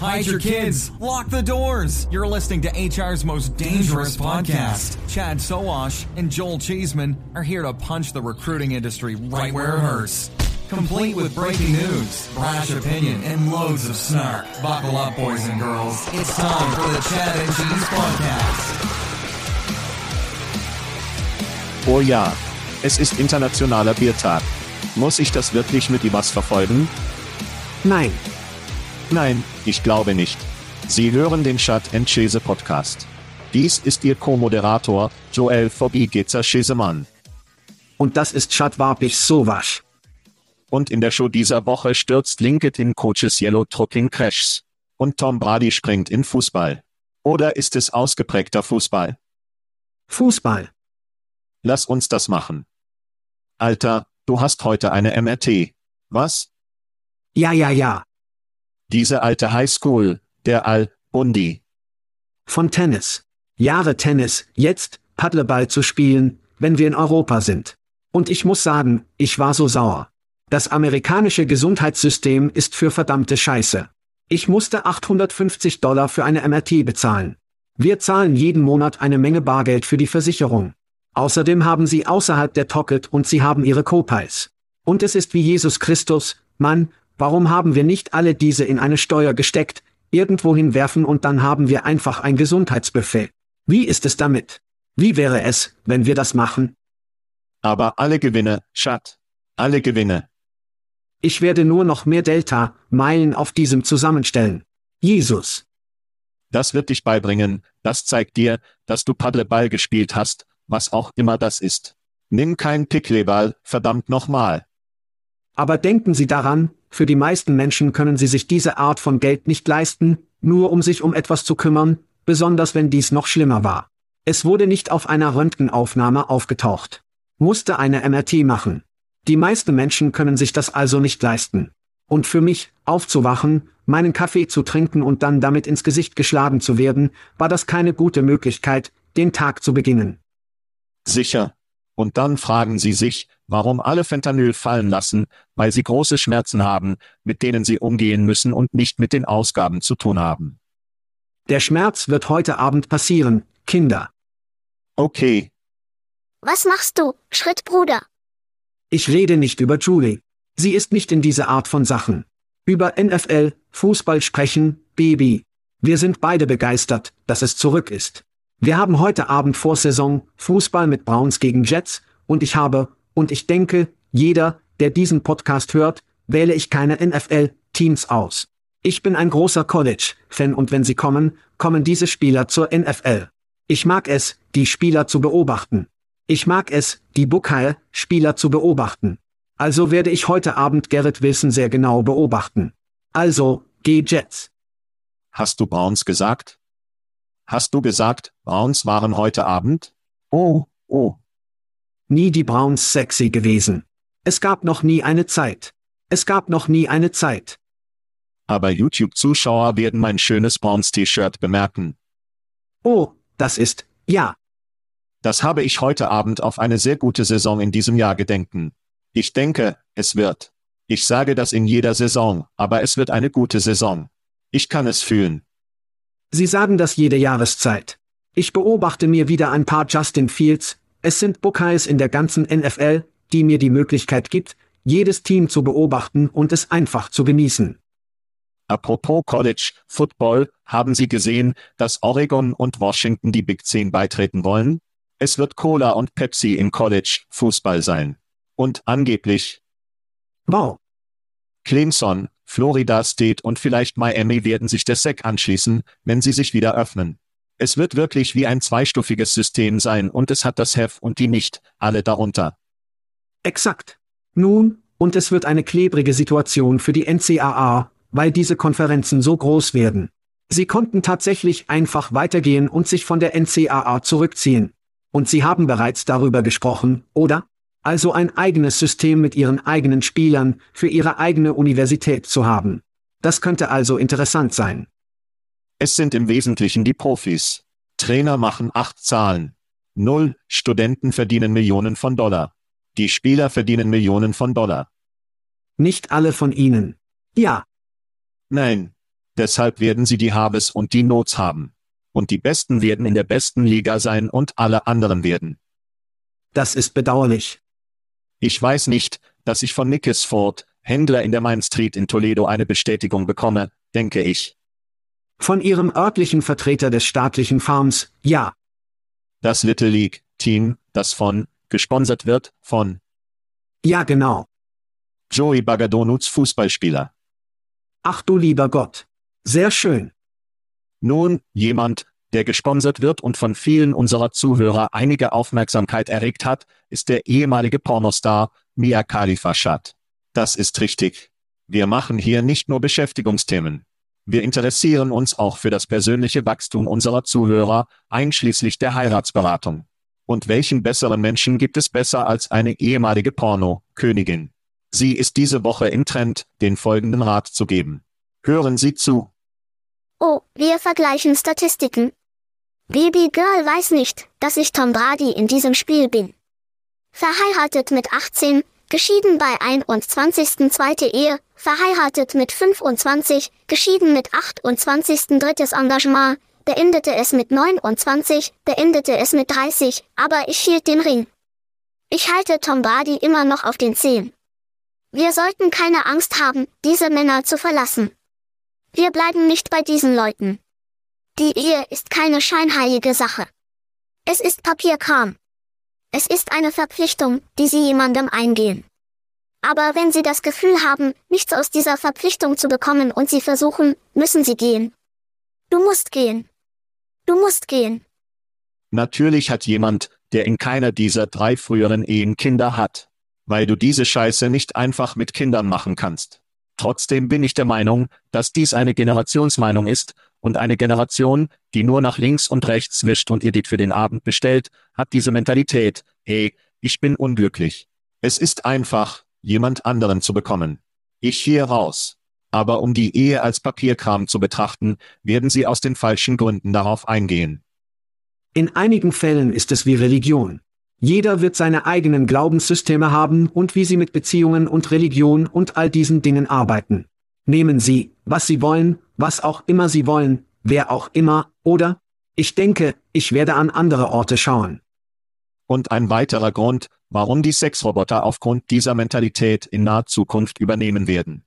Hide your kids. Lock the doors. You're listening to HR's most dangerous podcast. Chad Soash and Joel Cheeseman are here to punch the recruiting industry right where it hurts complete with breaking news, brash opinion, and loads of snark. Buckle up, boys and girls. It's time for the Chad and Cheese Podcast. Oh ja, es ist internationaler Biertag. Muss ich das wirklich mit was verfolgen? Nein. Nein, ich glaube nicht. Sie hören den Chat and Chese Podcast. Dies ist Ihr Co-Moderator, Joel Fobigetzer Chesemann. Und das ist Chat Warpich Sowasch. Und in der Show dieser Woche stürzt LinkedIn Coaches Yellow Trucking Crashs. Und Tom Brady springt in Fußball. Oder ist es ausgeprägter Fußball? Fußball. Lass uns das machen. Alter, du hast heute eine MRT. Was? Ja, ja, ja. Diese alte Highschool, der Al-Bundi. Von Tennis. Jahre Tennis, jetzt Paddleball zu spielen, wenn wir in Europa sind. Und ich muss sagen, ich war so sauer. Das amerikanische Gesundheitssystem ist für verdammte Scheiße. Ich musste 850 Dollar für eine MRT bezahlen. Wir zahlen jeden Monat eine Menge Bargeld für die Versicherung. Außerdem haben sie außerhalb der Tocket und sie haben ihre Copies. Und es ist wie Jesus Christus, Mann, warum haben wir nicht alle diese in eine Steuer gesteckt, irgendwohin werfen und dann haben wir einfach ein Gesundheitsbuffet. Wie ist es damit? Wie wäre es, wenn wir das machen? Aber alle Gewinne, Schat. Alle Gewinne. Ich werde nur noch mehr Delta-Meilen auf diesem zusammenstellen. Jesus. Das wird dich beibringen, das zeigt dir, dass du Paddleball gespielt hast, was auch immer das ist. Nimm kein Pickleball, verdammt nochmal. Aber denken Sie daran, für die meisten Menschen können sie sich diese Art von Geld nicht leisten, nur um sich um etwas zu kümmern, besonders wenn dies noch schlimmer war. Es wurde nicht auf einer Röntgenaufnahme aufgetaucht. Musste eine MRT machen. Die meisten Menschen können sich das also nicht leisten. Und für mich, aufzuwachen, meinen Kaffee zu trinken und dann damit ins Gesicht geschlagen zu werden, war das keine gute Möglichkeit, den Tag zu beginnen. Sicher. Und dann fragen Sie sich, warum alle Fentanyl fallen lassen, weil sie große Schmerzen haben, mit denen sie umgehen müssen und nicht mit den Ausgaben zu tun haben. Der Schmerz wird heute Abend passieren, Kinder. Okay. Was machst du, Schrittbruder? Ich rede nicht über Julie. Sie ist nicht in diese Art von Sachen. Über NFL, Fußball sprechen, Baby. Wir sind beide begeistert, dass es zurück ist. Wir haben heute Abend vor Saison Fußball mit Browns gegen Jets und ich habe, und ich denke, jeder, der diesen Podcast hört, wähle ich keine NFL-Teams aus. Ich bin ein großer College-Fan und wenn sie kommen, kommen diese Spieler zur NFL. Ich mag es, die Spieler zu beobachten. Ich mag es, die Buckeye-Spieler zu beobachten. Also werde ich heute Abend Garrett Wilson sehr genau beobachten. Also, geh Jets. Hast du Browns gesagt? Hast du gesagt, Browns waren heute Abend? Oh, oh. Nie die Browns sexy gewesen. Es gab noch nie eine Zeit. Es gab noch nie eine Zeit. Aber YouTube-Zuschauer werden mein schönes Browns-T-Shirt bemerken. Oh, das ist, ja. Das habe ich heute Abend auf eine sehr gute Saison in diesem Jahr gedenken. Ich denke, es wird. Ich sage das in jeder Saison, aber es wird eine gute Saison. Ich kann es fühlen. Sie sagen das jede Jahreszeit. Ich beobachte mir wieder ein paar Justin Fields, es sind Buckeyes in der ganzen NFL, die mir die Möglichkeit gibt, jedes Team zu beobachten und es einfach zu genießen. Apropos College Football, haben Sie gesehen, dass Oregon und Washington die Big Ten beitreten wollen? Es wird Cola und Pepsi im College Fußball sein. Und angeblich. Wow. Clemson, Florida State und vielleicht Miami werden sich der SEC anschließen, wenn sie sich wieder öffnen. Es wird wirklich wie ein zweistufiges System sein und es hat das Hef und die nicht, alle darunter. Exakt. Nun, und es wird eine klebrige Situation für die NCAA, weil diese Konferenzen so groß werden. Sie konnten tatsächlich einfach weitergehen und sich von der NCAA zurückziehen. Und sie haben bereits darüber gesprochen, oder? Also ein eigenes System mit ihren eigenen Spielern für ihre eigene Universität zu haben. Das könnte also interessant sein. Es sind im Wesentlichen die Profis. Trainer machen acht Zahlen. Null, Studenten verdienen Millionen von Dollar. Die Spieler verdienen Millionen von Dollar. Nicht alle von ihnen. Ja. Nein. Deshalb werden sie die Habes und die Nots haben. Und die Besten werden in der besten Liga sein und alle anderen werden. Das ist bedauerlich. Ich weiß nicht, dass ich von Nickes Ford, Händler in der Main Street in Toledo eine Bestätigung bekomme, denke ich. Von ihrem örtlichen Vertreter des staatlichen Farms, ja. Das Little League Team, das von, gesponsert wird, von. Ja, genau. Joey Bagadonuts Fußballspieler. Ach du lieber Gott. Sehr schön. Nun, jemand, der gesponsert wird und von vielen unserer Zuhörer einige Aufmerksamkeit erregt hat, ist der ehemalige Pornostar Mia Khalifa Shad. Das ist richtig. Wir machen hier nicht nur Beschäftigungsthemen. Wir interessieren uns auch für das persönliche Wachstum unserer Zuhörer, einschließlich der Heiratsberatung. Und welchen besseren Menschen gibt es besser als eine ehemalige Porno-Königin? Sie ist diese Woche im Trend, den folgenden Rat zu geben. Hören Sie zu. Oh, wir vergleichen Statistiken. Baby Girl weiß nicht, dass ich Tom Brady in diesem Spiel bin. Verheiratet mit 18, geschieden bei 21. zweite Ehe, verheiratet mit 25, geschieden mit 28. drittes Engagement, beendete es mit 29, beendete es mit 30, aber ich hielt den Ring. Ich halte Tom Brady immer noch auf den Zehen. Wir sollten keine Angst haben, diese Männer zu verlassen. Wir bleiben nicht bei diesen Leuten. Die Ehe ist keine scheinheilige Sache. Es ist Papierkram. Es ist eine Verpflichtung, die Sie jemandem eingehen. Aber wenn Sie das Gefühl haben, nichts aus dieser Verpflichtung zu bekommen und Sie versuchen, müssen Sie gehen. Du musst gehen. Du musst gehen. Natürlich hat jemand, der in keiner dieser drei früheren Ehen Kinder hat. Weil du diese Scheiße nicht einfach mit Kindern machen kannst. Trotzdem bin ich der Meinung, dass dies eine Generationsmeinung ist, und eine Generation, die nur nach links und rechts wischt und ihr Lied für den Abend bestellt, hat diese Mentalität, hey, ich bin unglücklich. Es ist einfach, jemand anderen zu bekommen. Ich hier raus. Aber um die Ehe als Papierkram zu betrachten, werden sie aus den falschen Gründen darauf eingehen. In einigen Fällen ist es wie Religion. Jeder wird seine eigenen Glaubenssysteme haben und wie sie mit Beziehungen und Religion und all diesen Dingen arbeiten. Nehmen Sie, was Sie wollen, was auch immer Sie wollen, wer auch immer, oder? Ich denke, ich werde an andere Orte schauen. Und ein weiterer Grund, warum die Sexroboter aufgrund dieser Mentalität in naher Zukunft übernehmen werden.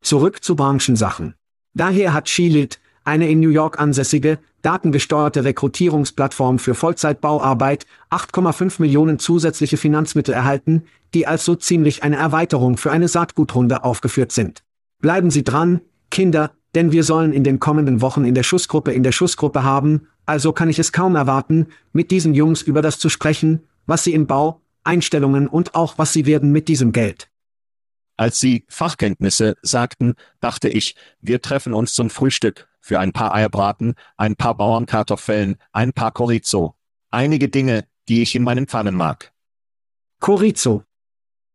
Zurück zu Branchensachen. Daher hat Shield, eine in New York ansässige, datengesteuerte Rekrutierungsplattform für Vollzeitbauarbeit, 8,5 Millionen zusätzliche Finanzmittel erhalten, die als so ziemlich eine Erweiterung für eine Saatgutrunde aufgeführt sind. Bleiben Sie dran, Kinder, denn wir sollen in den kommenden Wochen in der Schussgruppe in der Schussgruppe haben, also kann ich es kaum erwarten, mit diesen Jungs über das zu sprechen, was sie im Bau, Einstellungen und auch was sie werden mit diesem Geld. Als Sie Fachkenntnisse sagten, dachte ich, wir treffen uns zum Frühstück, für ein paar Eierbraten, ein paar Bauernkartoffeln, ein paar Chorizo. Einige Dinge, die ich in meinen Pfannen mag. Chorizo.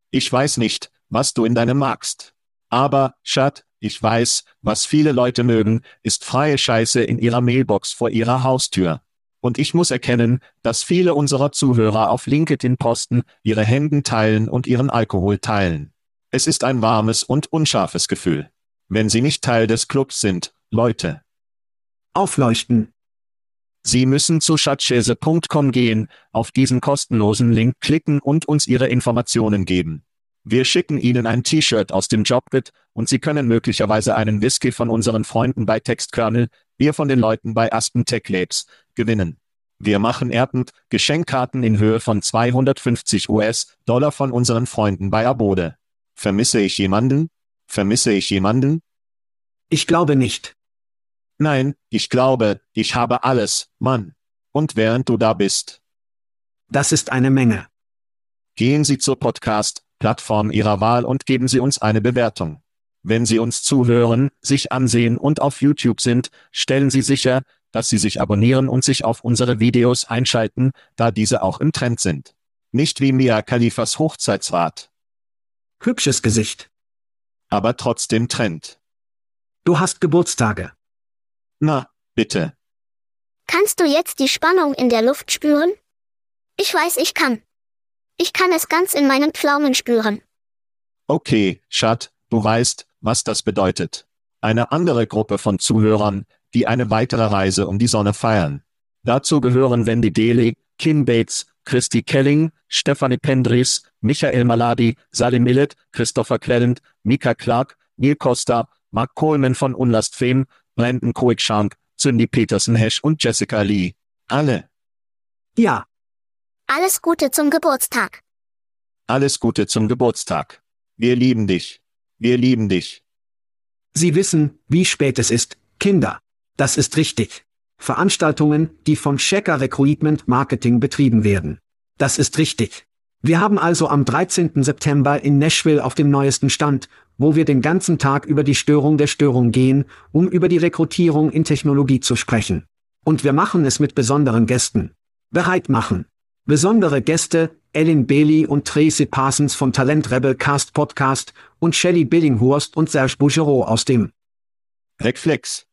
Ich weiß nicht, was du in deinem magst. Aber, Schat, ich weiß, was viele Leute mögen, ist freie Scheiße in ihrer Mailbox vor ihrer Haustür. Und ich muss erkennen, dass viele unserer Zuhörer auf LinkedIn posten, ihre Hemden teilen und ihren Alkohol teilen. Es ist ein warmes und unscharfes Gefühl. Wenn Sie nicht Teil des Clubs sind, Leute. Aufleuchten. Sie müssen zu schatzschäse.com gehen, auf diesen kostenlosen Link klicken und uns Ihre Informationen geben. Wir schicken Ihnen ein T-Shirt aus dem Jobbit und Sie können möglicherweise einen Whisky von unseren Freunden bei Textkernel, wir von den Leuten bei Aspen Tech Labs, gewinnen. Wir machen erdend Geschenkkarten in Höhe von 250 US-Dollar von unseren Freunden bei Abode. Vermisse ich jemanden? Vermisse ich jemanden? Ich glaube nicht. Nein, ich glaube, ich habe alles, Mann. Und während du da bist. Das ist eine Menge. Gehen Sie zur Podcast-Plattform Ihrer Wahl und geben Sie uns eine Bewertung. Wenn Sie uns zuhören, sich ansehen und auf YouTube sind, stellen Sie sicher, dass Sie sich abonnieren und sich auf unsere Videos einschalten, da diese auch im Trend sind. Nicht wie Mia Khalifas Hochzeitsrat. Hübsches Gesicht. Aber trotzdem Trend. Du hast Geburtstage. Na, bitte. Kannst du jetzt die Spannung in der Luft spüren? Ich weiß, ich kann. Ich kann es ganz in meinen Pflaumen spüren. Okay, Schat, du weißt, was das bedeutet. Eine andere Gruppe von Zuhörern, die eine weitere Reise um die Sonne feiern. Dazu gehören Wendy Daly, Kim Bates, Christy Kelling, Stephanie Pendris, Michael Maladi, Salim Millet, Christopher Cleland, Mika Clark, Neil Costa, Mark Coleman von Unlast Fame, Brandon Koikshank, Cindy Peterson Hesch und Jessica Lee. Alle. Ja, Alles Gute zum Geburtstag. Alles Gute zum Geburtstag. Wir lieben dich. Wir lieben dich. Sie wissen, wie spät es ist, Kinder. Das ist richtig. Veranstaltungen, die von Checker Recruitment Marketing betrieben werden. Das ist richtig. Wir haben also am 13. September in Nashville auf dem neuesten Stand, wo wir den ganzen Tag über die Störung der Störung gehen, um über die Rekrutierung in Technologie zu sprechen. Und wir machen es mit besonderen Gästen. Bereit machen. Besondere Gäste, Ellen Bailey und Tracy Parsons vom Talent Rebel Cast Podcast und Shelley Billinghurst und Serge Bougereau aus dem Reflex.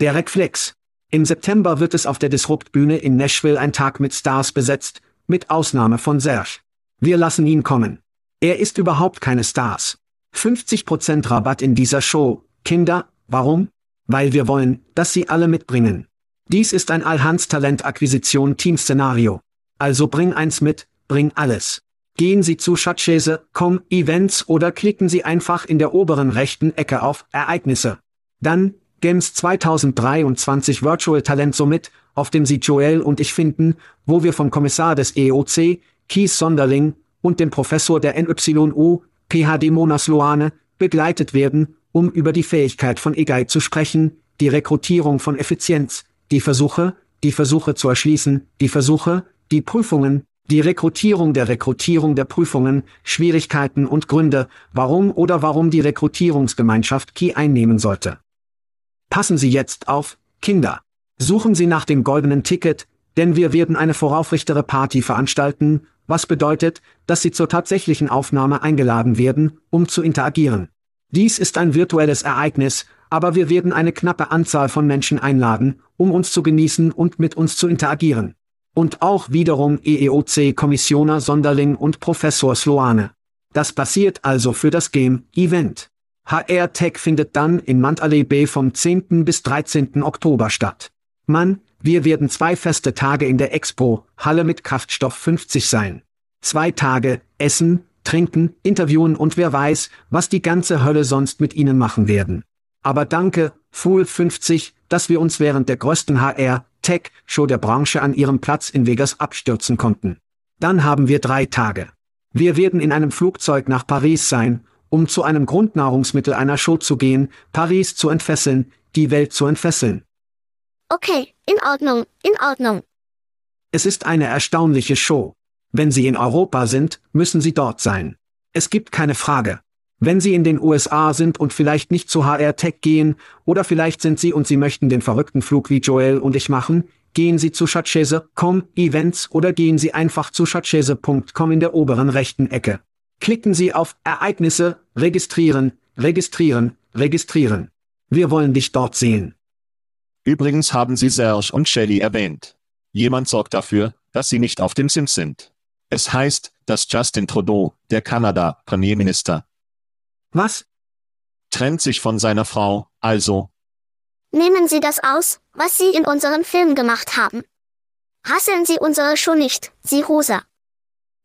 Der Recflex. Im September wird es auf der Disrupt-Bühne in Nashville ein Tag mit Stars besetzt, mit Ausnahme von Serge. Wir lassen ihn kommen. Er ist überhaupt keine Stars. 50% Rabatt in dieser Show. Kinder, warum? Weil wir wollen, dass sie alle mitbringen. Dies ist ein Allhans-Talent-Akquisition-Team-Szenario. Also bring eins mit, bring alles. Gehen Sie zu Schatzschäse.com Events oder klicken Sie einfach in der oberen rechten Ecke auf Ereignisse. Dann, GEMS 2023 Virtual Talent Summit, auf dem Sie Joel und ich finden, wo wir vom Kommissar des EOC, Keith Sonderling, und dem Professor der NYU, PhD Mona Sloane, begleitet werden, um über die Fähigkeit von EGAI zu sprechen, die Rekrutierung von Effizienz, die Versuche, die Versuche zu erschließen, die Versuche, die Prüfungen, die Rekrutierung der Rekrutierung der Prüfungen, Schwierigkeiten und Gründe, warum oder warum die Rekrutierungsgemeinschaft Key einnehmen sollte. Passen Sie jetzt auf, Kinder. Suchen Sie nach dem goldenen Ticket, denn wir werden eine voraufrichtere Party veranstalten, was bedeutet, dass Sie zur tatsächlichen Aufnahme eingeladen werden, um zu interagieren. Dies ist ein virtuelles Ereignis, aber wir werden eine knappe Anzahl von Menschen einladen, um uns zu genießen und mit uns zu interagieren. Und auch wiederum EEOC-Kommissioner Sonderling und Professor Sloane. Das passiert also für das Game-Event. HR Tech findet dann in Mandalay Bay vom 10. bis 13. Oktober statt. Mann, wir werden zwei feste Tage in der Expo, Halle mit Kraftstoff 50 sein. Zwei Tage, essen, trinken, interviewen und wer weiß, was die ganze Hölle sonst mit ihnen machen werden. Aber danke, Fool 50, dass wir uns während der größten HR, Tech-Show der Branche an ihrem Platz in Vegas abstürzen konnten. Dann haben wir drei Tage. Wir werden in einem Flugzeug nach Paris sein, um zu einem Grundnahrungsmittel einer Show zu gehen, Paris zu entfesseln, die Welt zu entfesseln. Okay, in Ordnung, in Ordnung. Es ist eine erstaunliche Show. Wenn Sie in Europa sind, müssen Sie dort sein. Es gibt keine Frage. Wenn Sie in den USA sind und vielleicht nicht zu HR Tech gehen, oder vielleicht sind Sie und Sie möchten den verrückten Flug wie Joel und ich machen, gehen Sie zu Schatzschäse.com Events oder gehen Sie einfach zu schatzschäse.com in der oberen rechten Ecke. Klicken Sie auf Ereignisse, registrieren, registrieren, registrieren. Wir wollen dich dort sehen. Übrigens haben Sie Serge und Shelley erwähnt. Jemand sorgt dafür, dass sie nicht auf dem Sims sind. Es heißt, dass Justin Trudeau, der Kanada-Premierminister, Was? trennt sich von seiner Frau, also, Nehmen Sie das aus, was Sie in unserem Film gemacht haben. Hasseln Sie unsere Show nicht, Sie Rosa.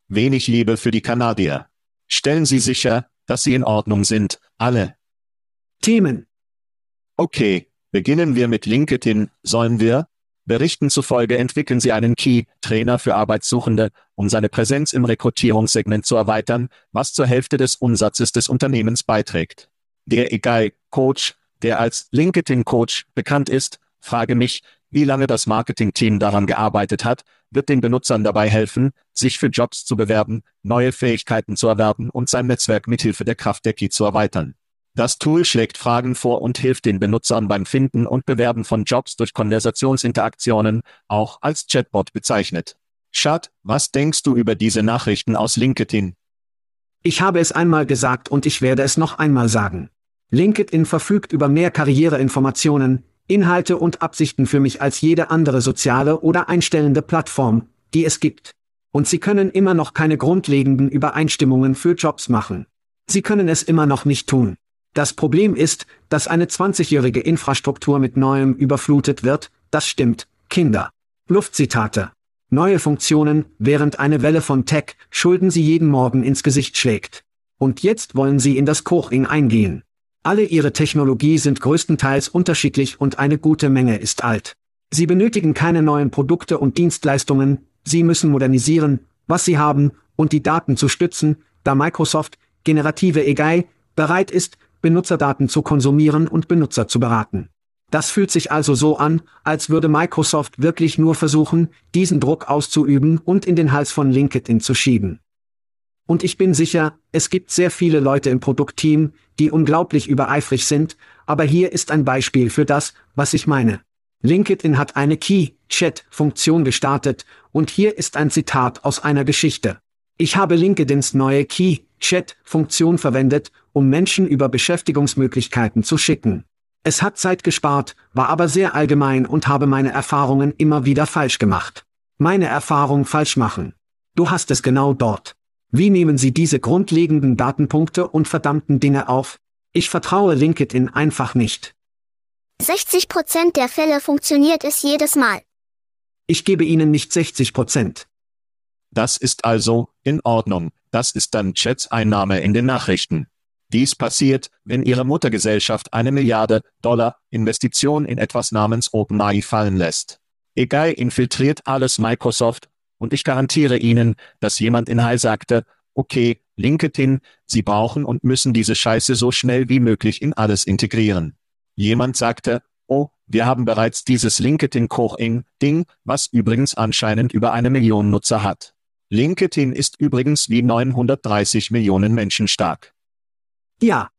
wenig Liebe für die Kanadier. Stellen Sie sicher, dass sie in Ordnung sind, alle. Themen. Okay, beginnen wir mit LinkedIn, sollen wir? Berichten zufolge entwickeln sie einen Key-Trainer für Arbeitssuchende, um seine Präsenz im Rekrutierungssegment zu erweitern, was zur Hälfte des Umsatzes des Unternehmens beiträgt. Der EGAI-Coach, der als LinkedIn-Coach bekannt ist, frage mich, wie lange das Marketingteam daran gearbeitet hat, wird den Benutzern dabei helfen, sich für Jobs zu bewerben, neue Fähigkeiten zu erwerben und sein Netzwerk mithilfe der Kraft der Key zu erweitern. Das Tool schlägt Fragen vor und hilft den Benutzern beim Finden und Bewerben von Jobs durch Konversationsinteraktionen, auch als Chatbot bezeichnet. Schad, was denkst du über diese Nachrichten aus LinkedIn? Ich habe es einmal gesagt und ich werde es noch einmal sagen. LinkedIn verfügt über mehr Karriereinformationen, Inhalte und Absichten für mich als jede andere soziale oder einstellende Plattform, die es gibt. Und Sie können immer noch keine grundlegenden Übereinstimmungen für Jobs machen. Sie können es immer noch nicht tun. Das Problem ist, dass eine 20-jährige Infrastruktur mit Neuem überflutet wird, das stimmt, Kinder. Luftzitate. Neue Funktionen, während eine Welle von Tech Schulden sie jeden Morgen ins Gesicht schlägt. Und jetzt wollen sie in das Koching eingehen. Alle ihre Technologie sind größtenteils unterschiedlich und eine gute Menge ist alt. Sie benötigen keine neuen Produkte und Dienstleistungen, sie müssen modernisieren, was sie haben, und die Daten zu stützen, da Microsoft, generative AI, bereit ist, Benutzerdaten zu konsumieren und Benutzer zu beraten. Das fühlt sich also so an, als würde Microsoft wirklich nur versuchen, diesen Druck auszuüben und in den Hals von LinkedIn zu schieben. Und ich bin sicher, es gibt sehr viele Leute im Produktteam, die unglaublich übereifrig sind, aber hier ist ein Beispiel für das, was ich meine. LinkedIn hat eine Key-Chat-Funktion gestartet, und hier ist ein Zitat aus einer Geschichte. Ich habe LinkedIns neue Key-Chat-Funktion verwendet, um Menschen über Beschäftigungsmöglichkeiten zu schicken. Es hat Zeit gespart, war aber sehr allgemein und habe meine Erfahrungen immer wieder falsch gemacht. Meine Erfahrung falsch machen. Du hast es genau dort. Wie nehmen Sie diese grundlegenden Datenpunkte und verdammten Dinge auf? Ich vertraue LinkedIn einfach nicht. 60% der Fälle funktioniert es jedes Mal. Ich gebe Ihnen nicht 60 Prozent. Das ist also, in Ordnung, das ist dann Chats Einnahme in den Nachrichten. Dies passiert, wenn Ihre Muttergesellschaft eine Milliarde Dollar Investition in etwas namens OpenAI fallen lässt. Egal infiltriert alles Microsoft, und ich garantiere Ihnen, dass jemand in High sagte, okay, LinkedIn, Sie brauchen und müssen diese Scheiße so schnell wie möglich in alles integrieren. Jemand sagte, oh, wir haben bereits dieses LinkedIn Koching Ding, was übrigens anscheinend über eine Million Nutzer hat. LinkedIn ist übrigens wie 930 Millionen Menschen stark. Ja,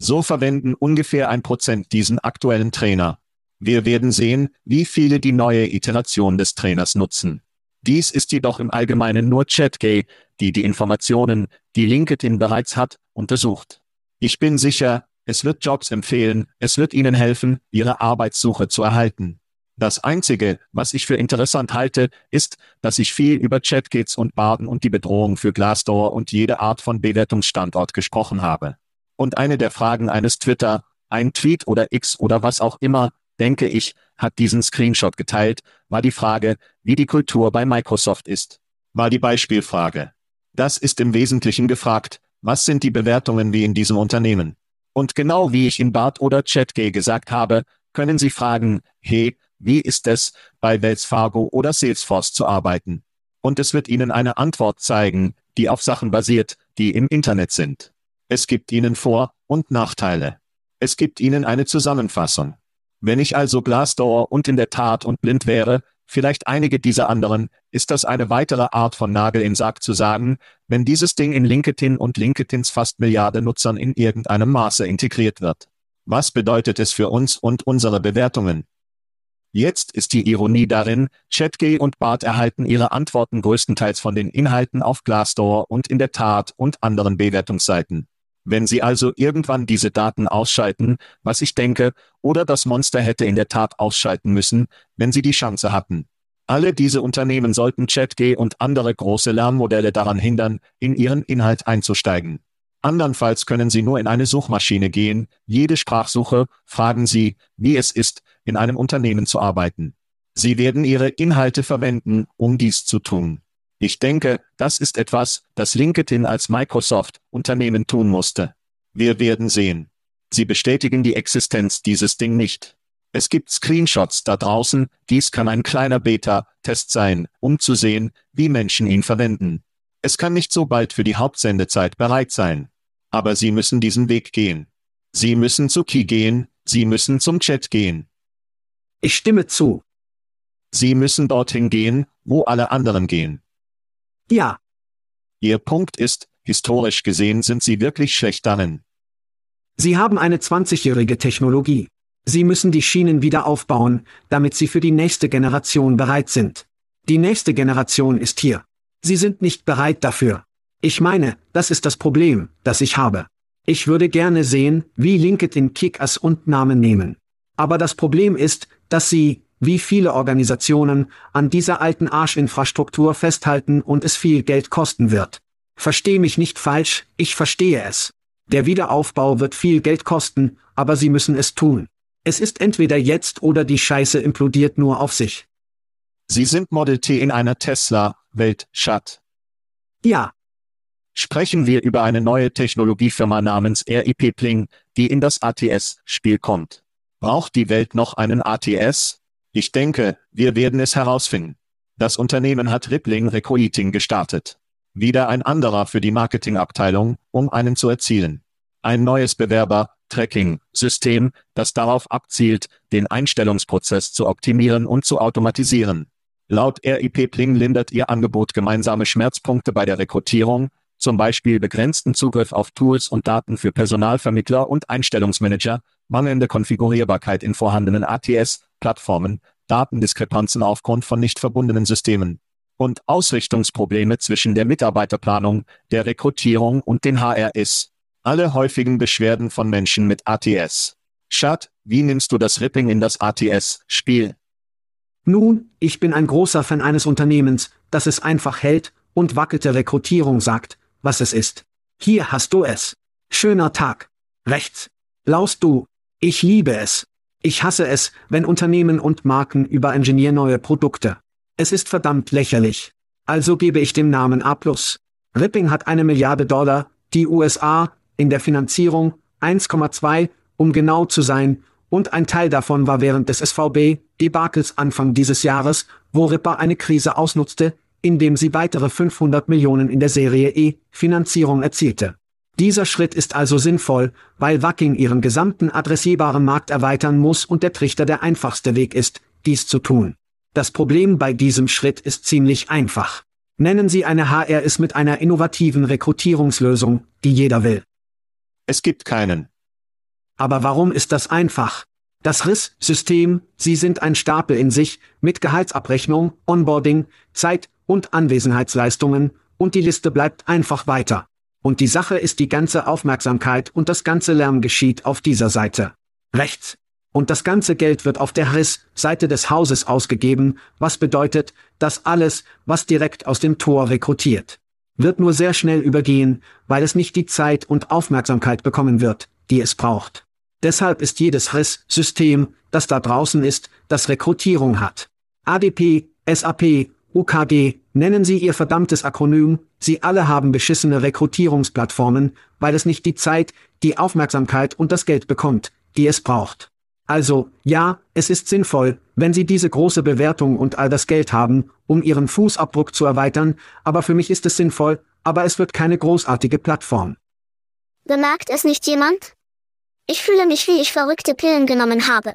So verwenden ungefähr ein Prozent diesen aktuellen Trainer. Wir werden sehen, wie viele die neue Iteration des Trainers nutzen. Dies ist jedoch im Allgemeinen nur ChatGay, die die Informationen, die LinkedIn bereits hat, untersucht. Ich bin sicher, es wird Jobs empfehlen, es wird Ihnen helfen, Ihre Arbeitssuche zu erhalten. Das Einzige, was ich für interessant halte, ist, dass ich viel über ChatGates und Baden und die Bedrohung für Glassdoor und jede Art von Bewertungsstandort gesprochen habe. Und eine der Fragen eines Twitter, ein Tweet oder X oder was auch immer, denke ich, hat diesen Screenshot geteilt, war die Frage, wie die Kultur bei Microsoft ist. War die Beispielfrage. Das ist im Wesentlichen gefragt, was sind die Bewertungen wie in diesem Unternehmen? Und genau wie ich in Bart oder ChatGay gesagt habe, können Sie fragen, hey, wie ist es, bei Wells Fargo oder Salesforce zu arbeiten? Und es wird Ihnen eine Antwort zeigen, die auf Sachen basiert, die im Internet sind. Es gibt Ihnen Vor- und Nachteile. Es gibt Ihnen eine Zusammenfassung. Wenn ich also Glassdoor und in der Tat und blind wäre, vielleicht einige dieser anderen, ist das eine weitere Art von Nagel im Sarg zu sagen, wenn dieses Ding in LinkedIn und LinkedIns fast Milliarde Nutzern in irgendeinem Maße integriert wird. Was bedeutet es für uns und unsere Bewertungen? Jetzt ist die Ironie darin, ChatG und Bart erhalten ihre Antworten größtenteils von den Inhalten auf Glassdoor und in der Tat und anderen Bewertungsseiten. Wenn Sie also irgendwann diese Daten ausschalten, was ich denke, oder das Monster hätte in der Tat ausschalten müssen, wenn Sie die Chance hatten. Alle diese Unternehmen sollten ChatG und andere große Lernmodelle daran hindern, in ihren Inhalt einzusteigen. Andernfalls können Sie nur in eine Suchmaschine gehen, jede Sprachsuche, fragen Sie, wie es ist, in einem Unternehmen zu arbeiten. Sie werden Ihre Inhalte verwenden, um dies zu tun. Ich denke, das ist etwas, das LinkedIn als Microsoft-Unternehmen tun musste. Wir werden sehen. Sie bestätigen die Existenz dieses Ding nicht. Es gibt Screenshots da draußen, dies kann ein kleiner Beta-Test sein, um zu sehen, wie Menschen ihn verwenden. Es kann nicht so bald für die Hauptsendezeit bereit sein. Aber Sie müssen diesen Weg gehen. Sie müssen zu Key gehen, Sie müssen zum Chat gehen. Ich stimme zu. Sie müssen dorthin gehen, wo alle anderen gehen. Ja. Ihr Punkt ist, historisch gesehen sind Sie wirklich schlecht darin. Sie haben eine 20-jährige Technologie. Sie müssen die Schienen wieder aufbauen, damit sie für die nächste Generation bereit sind. Die nächste Generation ist hier. Sie sind nicht bereit dafür. Ich meine, das ist das Problem, das ich habe. Ich würde gerne sehen, wie LinkedIn Kickers und Namen nehmen. Aber das Problem ist, dass sie, wie viele Organisationen, an dieser alten Arschinfrastruktur festhalten und es viel Geld kosten wird. Versteh mich nicht falsch, ich verstehe es. Der Wiederaufbau wird viel Geld kosten, aber sie müssen es tun. Es ist entweder jetzt oder die Scheiße implodiert nur auf sich. Sie sind Model T in einer Tesla-Welt, Schat. Ja. Sprechen wir über eine neue Technologiefirma namens RIP Pling, die in das ATS-Spiel kommt. Braucht die Welt noch einen ATS? Ich denke, wir werden es herausfinden. Das Unternehmen hat Rippling Recruiting gestartet. Wieder ein anderer für die Marketingabteilung, um einen zu erzielen. Ein neues Bewerber-Tracking-System, das darauf abzielt, den Einstellungsprozess zu optimieren und zu automatisieren. Laut RIP Pling lindert ihr Angebot gemeinsame Schmerzpunkte bei der Rekrutierung, zum Beispiel begrenzten Zugriff auf Tools und Daten für Personalvermittler und Einstellungsmanager, mangelnde Konfigurierbarkeit in vorhandenen ATS-Plattformen, Datendiskrepanzen aufgrund von nicht verbundenen Systemen und Ausrichtungsprobleme zwischen der Mitarbeiterplanung, der Rekrutierung und den HRS. Alle häufigen Beschwerden von Menschen mit ATS. Schad, wie nimmst du das Ripping in das ATS-Spiel? Nun, ich bin ein großer Fan eines Unternehmens, das es einfach hält und wackelte Rekrutierung sagt, was es ist. Hier hast du es. Schöner Tag. Rechts. Laust du. Ich liebe es. Ich hasse es, wenn Unternehmen und Marken überingenieren neue Produkte. Es ist verdammt lächerlich. Also gebe ich dem Namen A+. Ripping hat eine Milliarde Dollar, die USA, in der Finanzierung, 1,2, um genau zu sein, und ein Teil davon war während des SVB-Debakels Anfang dieses Jahres, wo Ripper eine Krise ausnutzte, indem sie weitere 500 Millionen in der Serie E-Finanzierung erzielte. Dieser Schritt ist also sinnvoll, weil Wacking ihren gesamten adressierbaren Markt erweitern muss und der Trichter der einfachste Weg ist, dies zu tun. Das Problem bei diesem Schritt ist ziemlich einfach. Nennen Sie eine HRS mit einer innovativen Rekrutierungslösung, die jeder will. Es gibt keinen. Aber warum ist das einfach? Das RIS-System, Sie sind ein Stapel in sich, mit Gehaltsabrechnung, Onboarding, Zeit- und Anwesenheitsleistungen, und die Liste bleibt einfach weiter. Und die Sache ist die ganze Aufmerksamkeit und das ganze Lärm geschieht auf dieser Seite. Rechts. Und das ganze Geld wird auf der RIS-Seite des Hauses ausgegeben, was bedeutet, dass alles, was direkt aus dem Tor rekrutiert, wird nur sehr schnell übergehen, weil es nicht die Zeit und Aufmerksamkeit bekommen wird, die es braucht. Deshalb ist jedes RIS-System, das da draußen ist, das Rekrutierung hat. ADP, SAP, UKG, nennen Sie Ihr verdammtes Akronym, Sie alle haben beschissene Rekrutierungsplattformen, weil es nicht die Zeit, die Aufmerksamkeit und das Geld bekommt, die es braucht. Also, ja, es ist sinnvoll, wenn Sie diese große Bewertung und all das Geld haben, um Ihren Fußabdruck zu erweitern, aber für mich ist es sinnvoll, aber es wird keine großartige Plattform. Bemerkt es nicht jemand? Ich fühle mich wie ich verrückte Pillen genommen habe.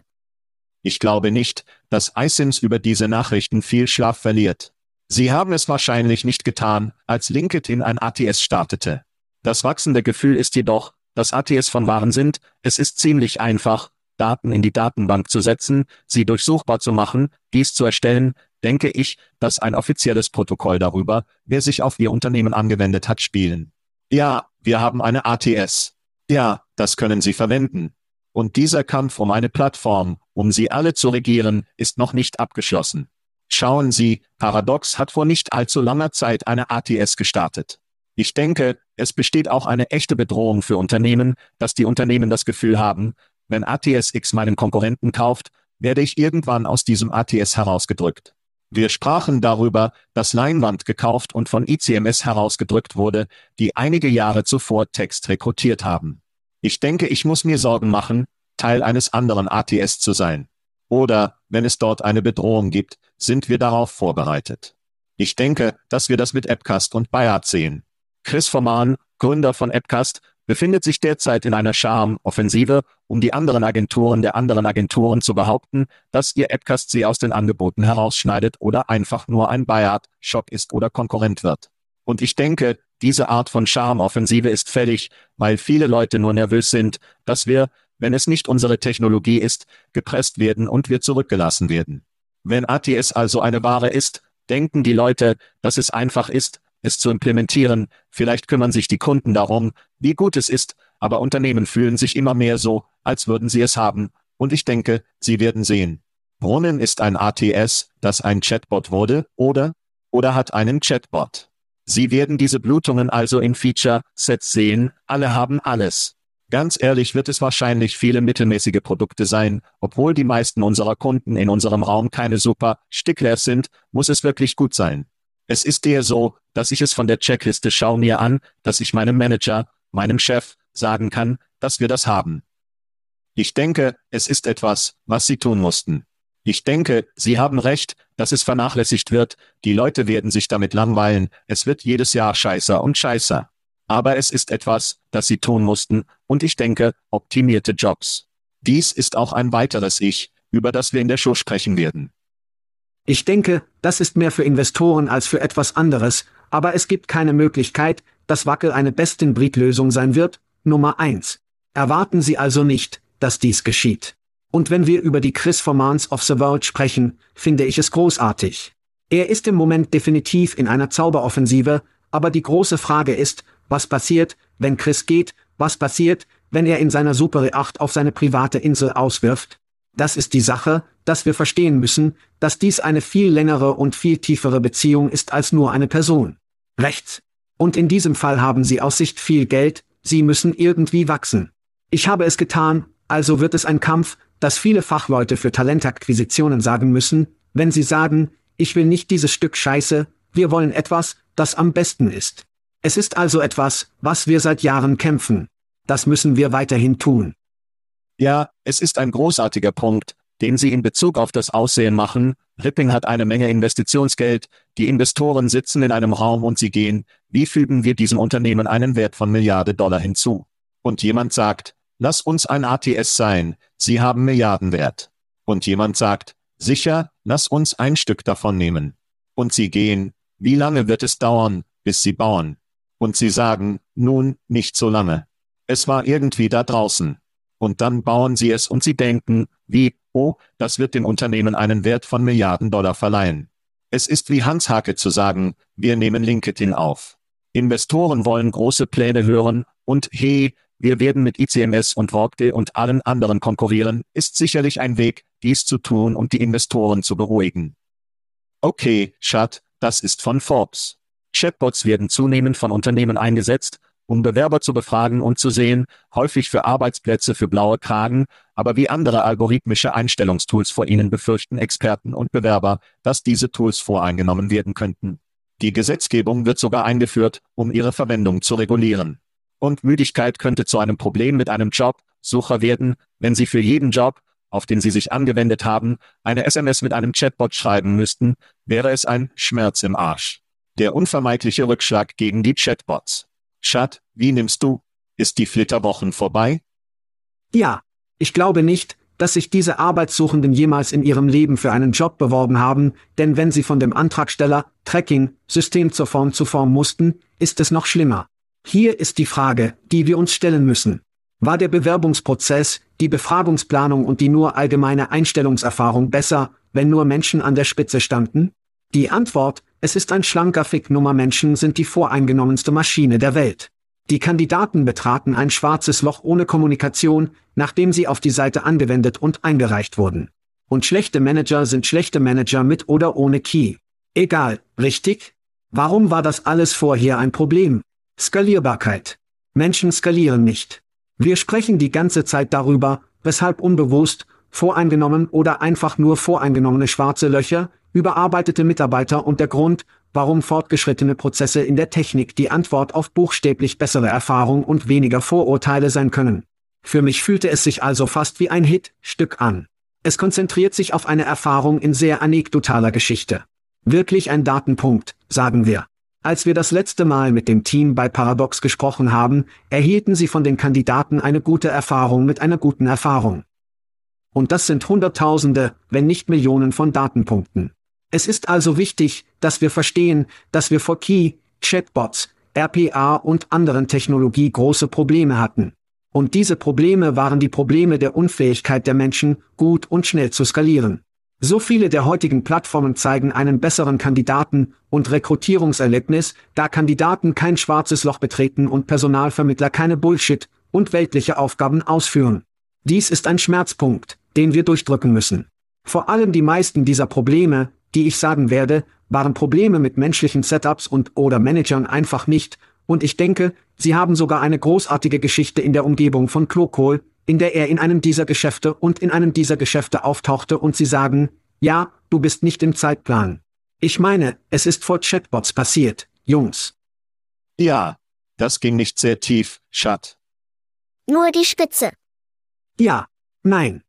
Ich glaube nicht, dass iSIMS über diese Nachrichten viel Schlaf verliert. Sie haben es wahrscheinlich nicht getan, als LinkedIn ein ATS startete. Das wachsende Gefühl ist jedoch, dass ATS von Waren sind, es ist ziemlich einfach, Daten in die Datenbank zu setzen, sie durchsuchbar zu machen, dies zu erstellen, denke ich, dass ein offizielles Protokoll darüber, wer sich auf Ihr Unternehmen angewendet hat, spielen. Ja, wir haben eine ATS. Ja, das können Sie verwenden. Und dieser Kampf um eine Plattform, um sie alle zu regieren, ist noch nicht abgeschlossen. Schauen Sie, Paradox hat vor nicht allzu langer Zeit eine ATS gestartet. Ich denke, es besteht auch eine echte Bedrohung für Unternehmen, dass die Unternehmen das Gefühl haben, wenn ATS X meinen Konkurrenten kauft, werde ich irgendwann aus diesem ATS herausgedrückt. Wir sprachen darüber, dass Leinwand gekauft und von ICMS herausgedrückt wurde, die einige Jahre zuvor Text rekrutiert haben. Ich denke, ich muss mir Sorgen machen, Teil eines anderen ATS zu sein. Oder, wenn es dort eine Bedrohung gibt, sind wir darauf vorbereitet. Ich denke, dass wir das mit Appcast und Bayard sehen. Chris Forman, Gründer von Appcast, befindet sich derzeit in einer Charme-Offensive, um die anderen Agenturen der anderen Agenturen zu behaupten, dass ihr Appcast sie aus den Angeboten herausschneidet oder einfach nur ein Buyout-Shop ist oder Konkurrent wird. Und ich denke, diese Art von Charme-Offensive ist fällig, weil viele Leute nur nervös sind, dass wir, wenn es nicht unsere Technologie ist, gepresst werden und wir zurückgelassen werden. Wenn ATS also eine Ware ist, denken die Leute, dass es einfach ist, es zu implementieren, vielleicht kümmern sich die Kunden darum, wie gut es ist, aber Unternehmen fühlen sich immer mehr so, als würden sie es haben, und ich denke, sie werden sehen. Brunnen ist ein ATS, das ein Chatbot wurde, oder? Oder hat einen Chatbot. Sie werden diese Blutungen also in Feature-Sets sehen, alle haben alles. Ganz ehrlich wird es wahrscheinlich viele mittelmäßige Produkte sein, obwohl die meisten unserer Kunden in unserem Raum keine super Stickler sind, muss es wirklich gut sein. Es ist eher so, dass ich es von der Checkliste schau mir an, dass ich meinem Manager, meinem Chef, sagen kann, dass wir das haben. Ich denke, es ist etwas, was Sie tun mussten. Ich denke, Sie haben recht, dass es vernachlässigt wird, die Leute werden sich damit langweilen, es wird jedes Jahr scheißer und scheißer. Aber es ist etwas, das Sie tun mussten, und ich denke, optimierte Jobs. Dies ist auch ein weiteres Ich, über das wir in der Show sprechen werden. Ich denke, das ist mehr für Investoren als für etwas anderes, aber es gibt keine Möglichkeit, dass Wackel eine Best-in-Breed-Lösung sein wird. Nummer eins. Erwarten Sie also nicht, dass dies geschieht. Und wenn wir über die Chris Formans of the World sprechen, finde ich es großartig. Er ist im Moment definitiv in einer Zauberoffensive, aber die große Frage ist, was passiert, wenn Chris geht, was passiert, wenn er in seiner Super 8 auf seine private Insel auswirft? Das ist die Sache, dass wir verstehen müssen, dass dies eine viel längere und viel tiefere Beziehung ist als nur eine Person. Rechts. Und in diesem Fall haben sie aus Sicht viel Geld, sie müssen irgendwie wachsen. Ich habe es getan, also wird es ein Kampf, dass viele Fachleute für Talentakquisitionen sagen müssen, wenn sie sagen, ich will nicht dieses Stück Scheiße, wir wollen etwas, das am besten ist. Es ist also etwas, was wir seit Jahren kämpfen. Das müssen wir weiterhin tun. Ja, es ist ein großartiger Punkt, den Sie in Bezug auf das Aussehen machen. Ripping hat eine Menge Investitionsgeld, die Investoren sitzen in einem Raum und sie gehen, wie fügen wir diesem Unternehmen einen Wert von Milliarden Dollar hinzu? Und jemand sagt, lass uns ein ATS sein, sie haben Milliardenwert. Und jemand sagt, sicher, lass uns ein Stück davon nehmen. Und sie gehen, wie lange wird es dauern, bis sie bauen? Und sie sagen, nun, nicht so lange. Es war irgendwie da draußen und dann bauen sie es und sie denken, wie, oh, das wird dem Unternehmen einen Wert von Milliarden Dollar verleihen. Es ist wie Hans Hake zu sagen, wir nehmen LinkedIn auf. Investoren wollen große Pläne hören, und hey, wir werden mit ICMS und Workday und allen anderen konkurrieren, ist sicherlich ein Weg, dies zu tun und die Investoren zu beruhigen. Okay, Schat, das ist von Forbes. Chatbots werden zunehmend von Unternehmen eingesetzt, um Bewerber zu befragen und zu sehen, häufig für Arbeitsplätze für blaue Kragen, aber wie andere algorithmische Einstellungstools vor ihnen befürchten Experten und Bewerber, dass diese Tools voreingenommen werden könnten. Die Gesetzgebung wird sogar eingeführt, um ihre Verwendung zu regulieren. Und Müdigkeit könnte zu einem Problem mit einem Jobsucher werden, wenn Sie für jeden Job, auf den Sie sich angewendet haben, eine SMS mit einem Chatbot schreiben müssten, wäre es ein Schmerz im Arsch. Der unvermeidliche Rückschlag gegen die Chatbots. Schat, wie nimmst du? Ist die Flitterwochen vorbei? Ja. Ich glaube nicht, dass sich diese Arbeitssuchenden jemals in ihrem Leben für einen Job beworben haben, denn wenn sie von dem Antragsteller, Tracking, System zur Form zu Form mussten, ist es noch schlimmer. Hier ist die Frage, die wir uns stellen müssen. War der Bewerbungsprozess, die Befragungsplanung und die nur allgemeine Einstellungserfahrung besser, wenn nur Menschen an der Spitze standen? Die Antwort, es ist ein schlanker Fick-Nummer Menschen sind die voreingenommenste Maschine der Welt. Die Kandidaten betraten ein schwarzes Loch ohne Kommunikation, nachdem sie auf die Seite angewendet und eingereicht wurden. Und schlechte Manager sind schlechte Manager mit oder ohne Key. Egal, richtig? Warum war das alles vorher ein Problem? Skalierbarkeit. Menschen skalieren nicht. Wir sprechen die ganze Zeit darüber, weshalb unbewusst, voreingenommen oder einfach nur voreingenommene schwarze Löcher, überarbeitete Mitarbeiter und der Grund, warum fortgeschrittene Prozesse in der Technik die Antwort auf buchstäblich bessere Erfahrung und weniger Vorurteile sein können. Für mich fühlte es sich also fast wie ein Hit-Stück an. Es konzentriert sich auf eine Erfahrung in sehr anekdotaler Geschichte. Wirklich ein Datenpunkt, sagen wir. Als wir das letzte Mal mit dem Team bei Paradox gesprochen haben, erhielten sie von den Kandidaten eine gute Erfahrung mit einer guten Erfahrung. Und das sind Hunderttausende, wenn nicht Millionen von Datenpunkten. Es ist also wichtig, dass wir verstehen, dass wir vor Key, Chatbots, RPA und anderen Technologie große Probleme hatten. Und diese Probleme waren die Probleme der Unfähigkeit der Menschen, gut und schnell zu skalieren. So viele der heutigen Plattformen zeigen einen besseren Kandidaten- und Rekrutierungserlebnis, da Kandidaten kein schwarzes Loch betreten und Personalvermittler keine Bullshit und weltliche Aufgaben ausführen. Dies ist ein Schmerzpunkt, den wir durchdrücken müssen. Vor allem die meisten dieser Probleme, die ich sagen werde, waren Probleme mit menschlichen Setups und oder Managern einfach nicht, und ich denke, sie haben sogar eine großartige Geschichte in der Umgebung von Klokol, in der er in einem dieser Geschäfte und in einem dieser Geschäfte auftauchte und sie sagen, ja, du bist nicht im Zeitplan. Ich meine, es ist vor Chatbots passiert, Jungs. Ja, das ging nicht sehr tief, Schat. Nur die Spitze. Ja, nein.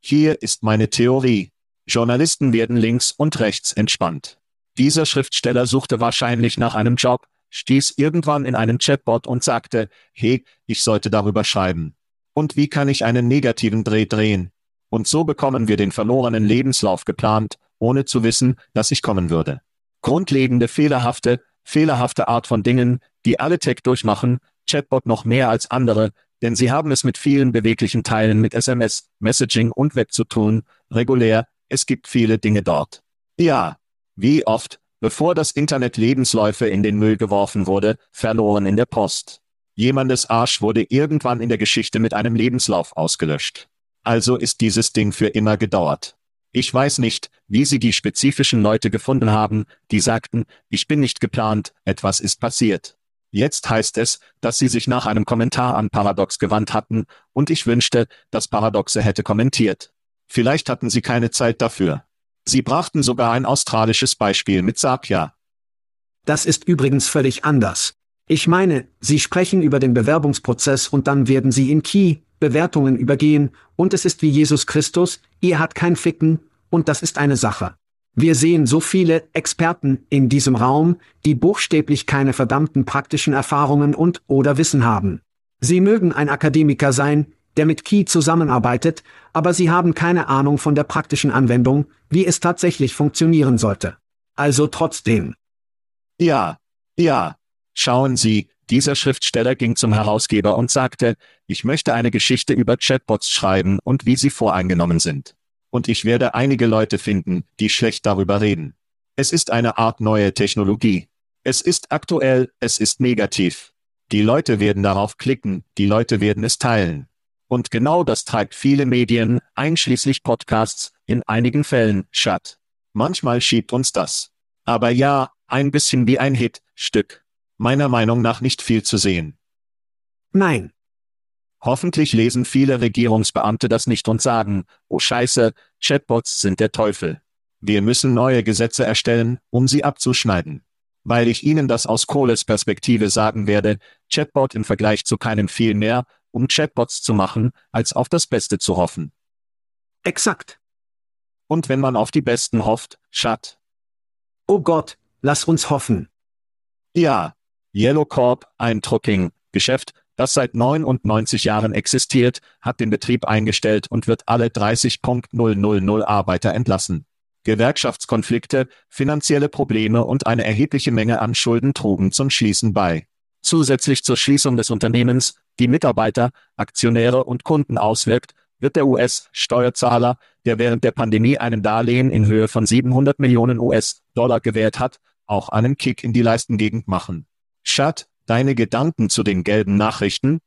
Hier ist meine Theorie. Journalisten werden links und rechts entspannt. Dieser Schriftsteller suchte wahrscheinlich nach einem Job, stieß irgendwann in einen Chatbot und sagte, hey, ich sollte darüber schreiben. Und wie kann ich einen negativen Dreh drehen? Und so bekommen wir den verlorenen Lebenslauf geplant, ohne zu wissen, dass ich kommen würde. Grundlegende fehlerhafte, fehlerhafte Art von Dingen, die alle Tech durchmachen, Chatbot noch mehr als andere, denn sie haben es mit vielen beweglichen Teilen mit SMS, Messaging und Web zu tun, regulär, es gibt viele Dinge dort. Ja, wie oft, bevor das Internet Lebensläufe in den Müll geworfen wurde, verloren in der Post. Jemandes Arsch wurde irgendwann in der Geschichte mit einem Lebenslauf ausgelöscht. Also ist dieses Ding für immer gedauert. Ich weiß nicht, wie sie die spezifischen Leute gefunden haben, die sagten, ich bin nicht geplant, etwas ist passiert. Jetzt heißt es, dass sie sich nach einem Kommentar an Paradox gewandt hatten, und ich wünschte, dass Paradoxe hätte kommentiert. Vielleicht hatten sie keine Zeit dafür. Sie brachten sogar ein australisches Beispiel mit Sapia. Das ist übrigens völlig anders. Ich meine, Sie sprechen über den Bewerbungsprozess und dann werden Sie in Key, Bewertungen übergehen, und es ist wie Jesus Christus, ihr hat kein Ficken, und das ist eine Sache. Wir sehen so viele Experten in diesem Raum, die buchstäblich keine verdammten praktischen Erfahrungen und oder Wissen haben. Sie mögen ein Akademiker sein, der mit Key zusammenarbeitet, aber sie haben keine Ahnung von der praktischen Anwendung, wie es tatsächlich funktionieren sollte. Also trotzdem. Ja, ja. Schauen Sie, dieser Schriftsteller ging zum Herausgeber und sagte, ich möchte eine Geschichte über Chatbots schreiben und wie sie voreingenommen sind. Und ich werde einige Leute finden, die schlecht darüber reden. Es ist eine Art neue Technologie. Es ist aktuell, es ist negativ. Die Leute werden darauf klicken, die Leute werden es teilen. Und genau das treibt viele Medien, einschließlich Podcasts, in einigen Fällen, Schat. Manchmal schiebt uns das. Aber ja, ein bisschen wie ein Hit-Stück. Meiner Meinung nach nicht viel zu sehen. Nein. Hoffentlich lesen viele Regierungsbeamte das nicht und sagen, oh Scheiße, Chatbots sind der Teufel. Wir müssen neue Gesetze erstellen, um sie abzuschneiden. Weil ich Ihnen das aus Kohles Perspektive sagen werde, Chatbot im Vergleich zu keinem viel mehr, um Chatbots zu machen, als auf das Beste zu hoffen. Exakt. Und wenn man auf die Besten hofft, Schat. Oh Gott, lass uns hoffen. Ja. Yellow Corp, ein Trucking, Geschäft, das seit 99 Jahren existiert, hat den Betrieb eingestellt und wird alle 30.000 Arbeiter entlassen. Gewerkschaftskonflikte, finanzielle Probleme und eine erhebliche Menge an Schulden trugen zum Schließen bei. Zusätzlich zur Schließung des Unternehmens, die Mitarbeiter, Aktionäre und Kunden auswirkt, wird der US-Steuerzahler, der während der Pandemie einen Darlehen in Höhe von 700 Millionen US-Dollar gewährt hat, auch einen Kick in die Leistengegend machen. Schat, deine Gedanken zu den gelben Nachrichten?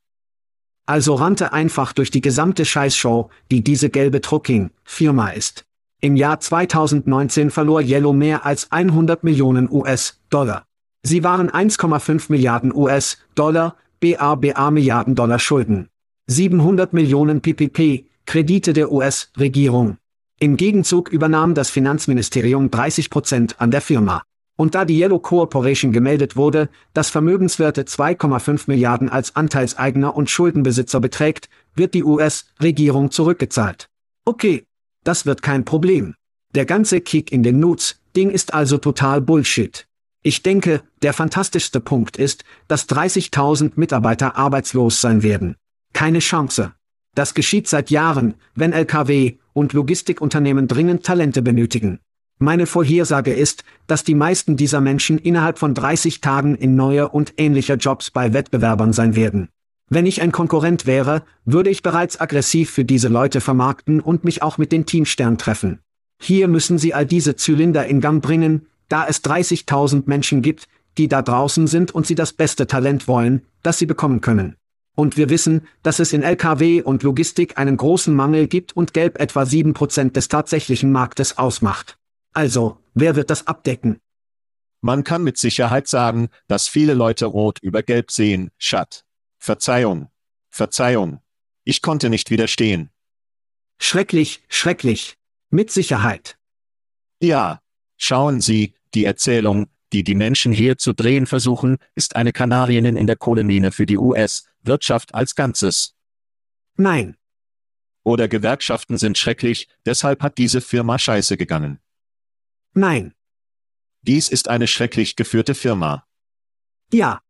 Also rannte einfach durch die gesamte Scheißshow, die diese gelbe Trucking-Firma ist. Im Jahr 2019 verlor Yellow mehr als 100 Millionen US-Dollar. Sie waren 1,5 Milliarden US-Dollar, BABA Milliarden Dollar Schulden. 700 Millionen PPP, Kredite der US-Regierung. Im Gegenzug übernahm das Finanzministerium 30 Prozent an der Firma. Und da die Yellow Corporation gemeldet wurde, dass Vermögenswerte 2,5 Milliarden als Anteilseigner und Schuldenbesitzer beträgt, wird die US-Regierung zurückgezahlt. Okay, das wird kein Problem. Der ganze Kick in den Nuts, Ding ist also total Bullshit. Ich denke, der fantastischste Punkt ist, dass 30.000 Mitarbeiter arbeitslos sein werden. Keine Chance. Das geschieht seit Jahren, wenn LKW und Logistikunternehmen dringend Talente benötigen. Meine Vorhersage ist, dass die meisten dieser Menschen innerhalb von 30 Tagen in neue und ähnlicher Jobs bei Wettbewerbern sein werden. Wenn ich ein Konkurrent wäre, würde ich bereits aggressiv für diese Leute vermarkten und mich auch mit den Teamstern treffen. Hier müssen Sie all diese Zylinder in Gang bringen, da es 30.000 Menschen gibt, die da draußen sind und sie das beste Talent wollen, das sie bekommen können. Und wir wissen, dass es in Lkw und Logistik einen großen Mangel gibt und Gelb etwa 7% des tatsächlichen Marktes ausmacht. Also, wer wird das abdecken? Man kann mit Sicherheit sagen, dass viele Leute Rot über Gelb sehen, Schat. Verzeihung. Verzeihung. Ich konnte nicht widerstehen. Schrecklich, schrecklich. Mit Sicherheit. Ja. Schauen Sie, die Erzählung, die die Menschen hier zu drehen versuchen, ist eine Kanarienin in der Kohlemine für die US-Wirtschaft als Ganzes. Nein. Oder Gewerkschaften sind schrecklich, deshalb hat diese Firma scheiße gegangen. Nein. Dies ist eine schrecklich geführte Firma. Ja.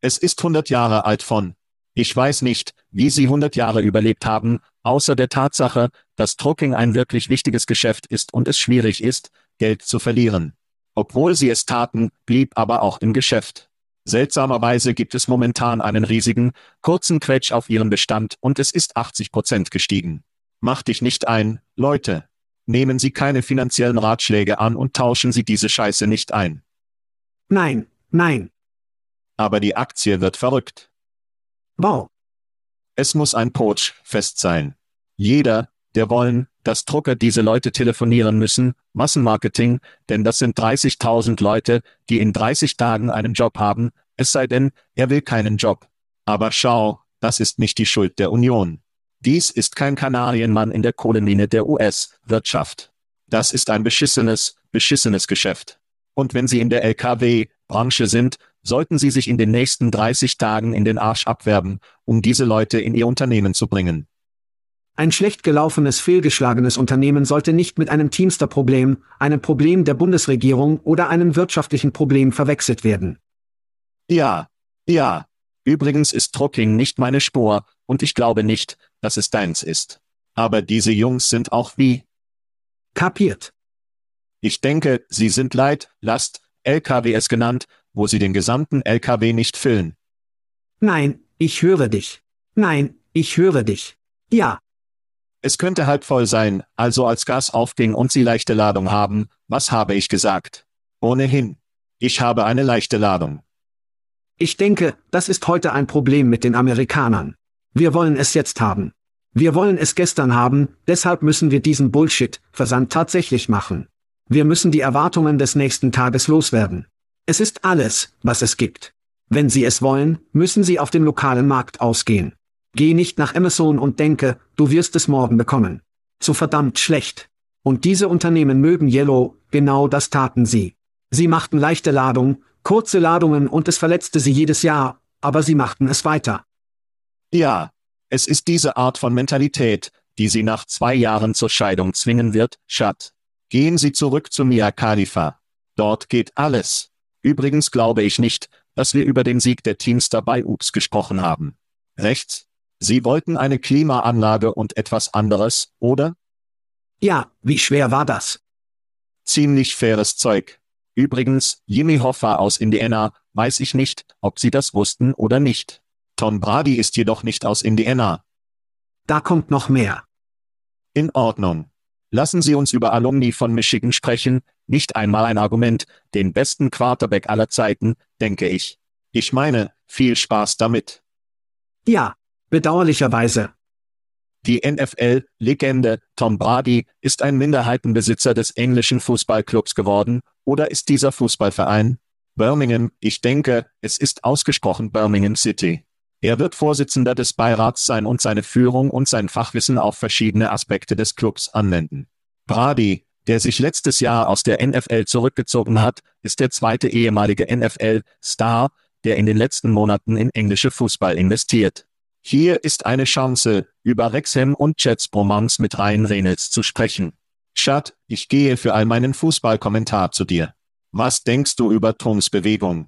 Es ist 100 Jahre alt von. Ich weiß nicht, wie sie 100 Jahre überlebt haben, außer der Tatsache, dass Trucking ein wirklich wichtiges Geschäft ist und es schwierig ist, Geld zu verlieren. Obwohl sie es taten, blieb aber auch im Geschäft. Seltsamerweise gibt es momentan einen riesigen, kurzen Quetsch auf ihrem Bestand und es ist 80 Prozent gestiegen. Mach dich nicht ein, Leute. Nehmen Sie keine finanziellen Ratschläge an und tauschen Sie diese Scheiße nicht ein. Nein, nein aber die Aktie wird verrückt. Wow. Es muss ein Poach fest sein. Jeder, der wollen, dass Drucker diese Leute telefonieren müssen, Massenmarketing, denn das sind 30.000 Leute, die in 30 Tagen einen Job haben, es sei denn, er will keinen Job. Aber schau, das ist nicht die Schuld der Union. Dies ist kein Kanarienmann in der Kohlemine der US-Wirtschaft. Das ist ein beschissenes, beschissenes Geschäft. Und wenn Sie in der LKW-Branche sind, sollten Sie sich in den nächsten 30 Tagen in den Arsch abwerben, um diese Leute in Ihr Unternehmen zu bringen. Ein schlecht gelaufenes, fehlgeschlagenes Unternehmen sollte nicht mit einem Teamster-Problem, einem Problem der Bundesregierung oder einem wirtschaftlichen Problem verwechselt werden. Ja, ja. Übrigens ist Trucking nicht meine Spur, und ich glaube nicht, dass es deins ist. Aber diese Jungs sind auch wie. Kapiert. Ich denke, sie sind Leid, Last, LKWs genannt, wo sie den gesamten LKW nicht füllen. Nein, ich höre dich. Nein, ich höre dich. Ja. Es könnte halb voll sein, also als Gas aufging und sie leichte Ladung haben, was habe ich gesagt? Ohnehin. Ich habe eine leichte Ladung. Ich denke, das ist heute ein Problem mit den Amerikanern. Wir wollen es jetzt haben. Wir wollen es gestern haben, deshalb müssen wir diesen Bullshit-Versand tatsächlich machen. Wir müssen die Erwartungen des nächsten Tages loswerden. Es ist alles, was es gibt. Wenn Sie es wollen, müssen Sie auf den lokalen Markt ausgehen. Geh nicht nach Amazon und denke, du wirst es morgen bekommen. Zu verdammt schlecht. Und diese Unternehmen mögen Yellow, genau das taten sie. Sie machten leichte Ladung, kurze Ladungen und es verletzte sie jedes Jahr, aber sie machten es weiter. Ja, es ist diese Art von Mentalität, die sie nach zwei Jahren zur Scheidung zwingen wird, Schat. Gehen Sie zurück zu Mia Khalifa. Dort geht alles. Übrigens glaube ich nicht, dass wir über den Sieg der Teams dabei Ups gesprochen haben. Rechts? Sie wollten eine Klimaanlage und etwas anderes, oder? Ja, wie schwer war das? Ziemlich faires Zeug. Übrigens, Jimmy Hoffa aus Indiana, weiß ich nicht, ob Sie das wussten oder nicht. Tom Brady ist jedoch nicht aus Indiana. Da kommt noch mehr. In Ordnung. Lassen Sie uns über Alumni von Michigan sprechen, nicht einmal ein Argument, den besten Quarterback aller Zeiten, denke ich. Ich meine, viel Spaß damit. Ja, bedauerlicherweise. Die NFL-Legende Tom Brady ist ein Minderheitenbesitzer des englischen Fußballclubs geworden, oder ist dieser Fußballverein? Birmingham, ich denke, es ist ausgesprochen Birmingham City. Er wird Vorsitzender des Beirats sein und seine Führung und sein Fachwissen auf verschiedene Aspekte des Clubs anwenden. Brady, der sich letztes Jahr aus der NFL zurückgezogen hat, ist der zweite ehemalige NFL-Star, der in den letzten Monaten in englische Fußball investiert. Hier ist eine Chance, über Rexham und Jets Bromance mit Ryan Reynolds zu sprechen. Chad, ich gehe für all meinen Fußballkommentar zu dir. Was denkst du über Toms Bewegung?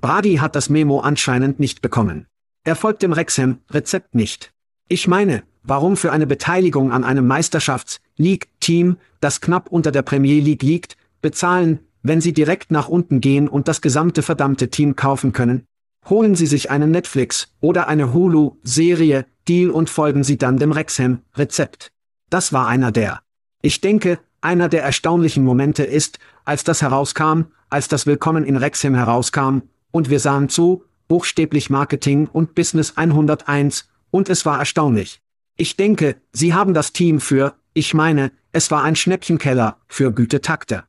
Brady hat das Memo anscheinend nicht bekommen. Er folgt dem Rexham-Rezept nicht. Ich meine, warum für eine Beteiligung an einem Meisterschafts-League-Team, das knapp unter der Premier League liegt, bezahlen, wenn Sie direkt nach unten gehen und das gesamte verdammte Team kaufen können? Holen Sie sich einen Netflix oder eine Hulu-Serie, Deal und folgen Sie dann dem Rexham-Rezept. Das war einer der. Ich denke, einer der erstaunlichen Momente ist, als das herauskam, als das Willkommen in Rexham herauskam, und wir sahen zu, buchstäblich Marketing und Business 101, und es war erstaunlich. Ich denke, Sie haben das Team für, ich meine, es war ein Schnäppchenkeller, für Gütetakte.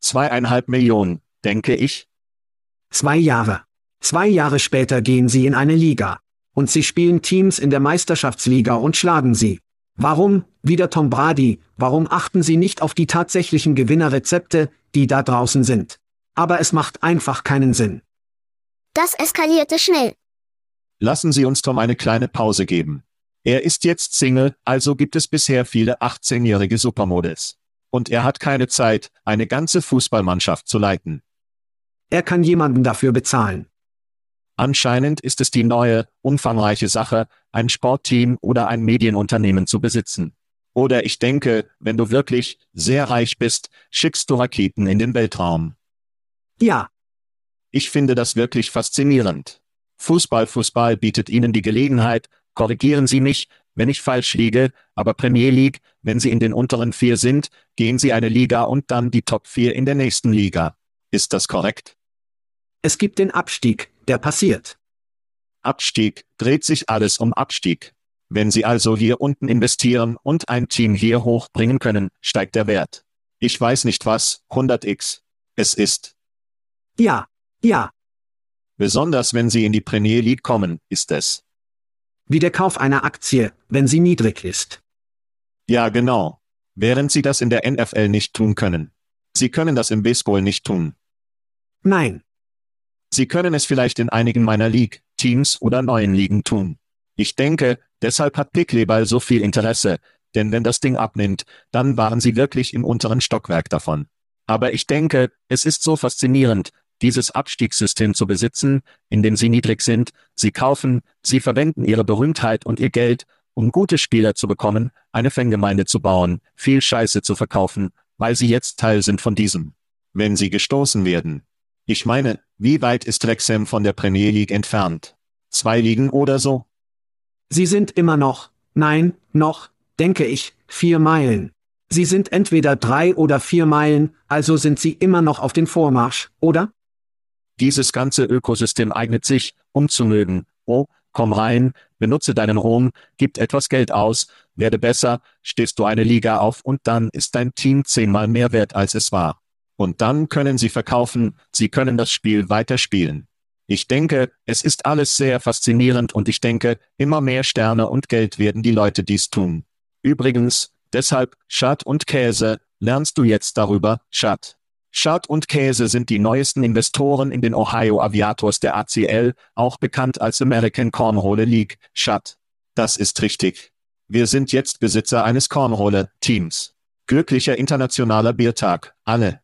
Zweieinhalb Millionen, denke ich. Zwei Jahre. Zwei Jahre später gehen sie in eine Liga. Und sie spielen Teams in der Meisterschaftsliga und schlagen sie. Warum, wieder Tom Brady, warum achten sie nicht auf die tatsächlichen Gewinnerrezepte, die da draußen sind? Aber es macht einfach keinen Sinn. Das eskalierte schnell. Lassen Sie uns Tom eine kleine Pause geben. Er ist jetzt Single, also gibt es bisher viele 18-jährige Supermodels. Und er hat keine Zeit, eine ganze Fußballmannschaft zu leiten. Er kann jemanden dafür bezahlen. Anscheinend ist es die neue, umfangreiche Sache, ein Sportteam oder ein Medienunternehmen zu besitzen. Oder ich denke, wenn du wirklich sehr reich bist, schickst du Raketen in den Weltraum. Ja. Ich finde das wirklich faszinierend. Fußball Fußball bietet ihnen die Gelegenheit, korrigieren Sie mich, wenn ich falsch liege, aber Premier League, wenn Sie in den unteren vier sind, gehen Sie eine Liga und dann die Top 4 in der nächsten Liga. Ist das korrekt? Es gibt den Abstieg, der passiert. Abstieg, dreht sich alles um Abstieg. Wenn Sie also hier unten investieren und ein Team hier hochbringen können, steigt der Wert. Ich weiß nicht was, 100x. Es ist. Ja, ja. Besonders wenn Sie in die Premier League kommen, ist es. Wie der Kauf einer Aktie, wenn sie niedrig ist. Ja, genau. Während Sie das in der NFL nicht tun können. Sie können das im Baseball nicht tun. Nein. Sie können es vielleicht in einigen meiner League, Teams oder neuen Ligen tun. Ich denke, deshalb hat Pickleball so viel Interesse, denn wenn das Ding abnimmt, dann waren sie wirklich im unteren Stockwerk davon. Aber ich denke, es ist so faszinierend, dieses Abstiegssystem zu besitzen, in dem sie niedrig sind, sie kaufen, sie verwenden ihre Berühmtheit und ihr Geld, um gute Spieler zu bekommen, eine Fangemeinde zu bauen, viel Scheiße zu verkaufen, weil sie jetzt Teil sind von diesem. Wenn sie gestoßen werden, ich meine, wie weit ist Wrexham von der Premier League entfernt? Zwei Ligen oder so? Sie sind immer noch, nein, noch, denke ich, vier Meilen. Sie sind entweder drei oder vier Meilen, also sind sie immer noch auf den Vormarsch, oder? Dieses ganze Ökosystem eignet sich, um zu mögen. Oh, komm rein, benutze deinen Ruhm, gib etwas Geld aus, werde besser, stehst du eine Liga auf und dann ist dein Team zehnmal mehr wert als es war. Und dann können Sie verkaufen, Sie können das Spiel weiterspielen. Ich denke, es ist alles sehr faszinierend und ich denke, immer mehr Sterne und Geld werden die Leute dies tun. Übrigens, deshalb, Schad und Käse, lernst du jetzt darüber, Schad. Schad und Käse sind die neuesten Investoren in den Ohio Aviators der ACL, auch bekannt als American Cornhole League, Schad. Das ist richtig. Wir sind jetzt Besitzer eines Cornhole-Teams. Glücklicher internationaler Biertag, alle.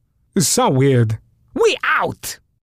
So weird. We out!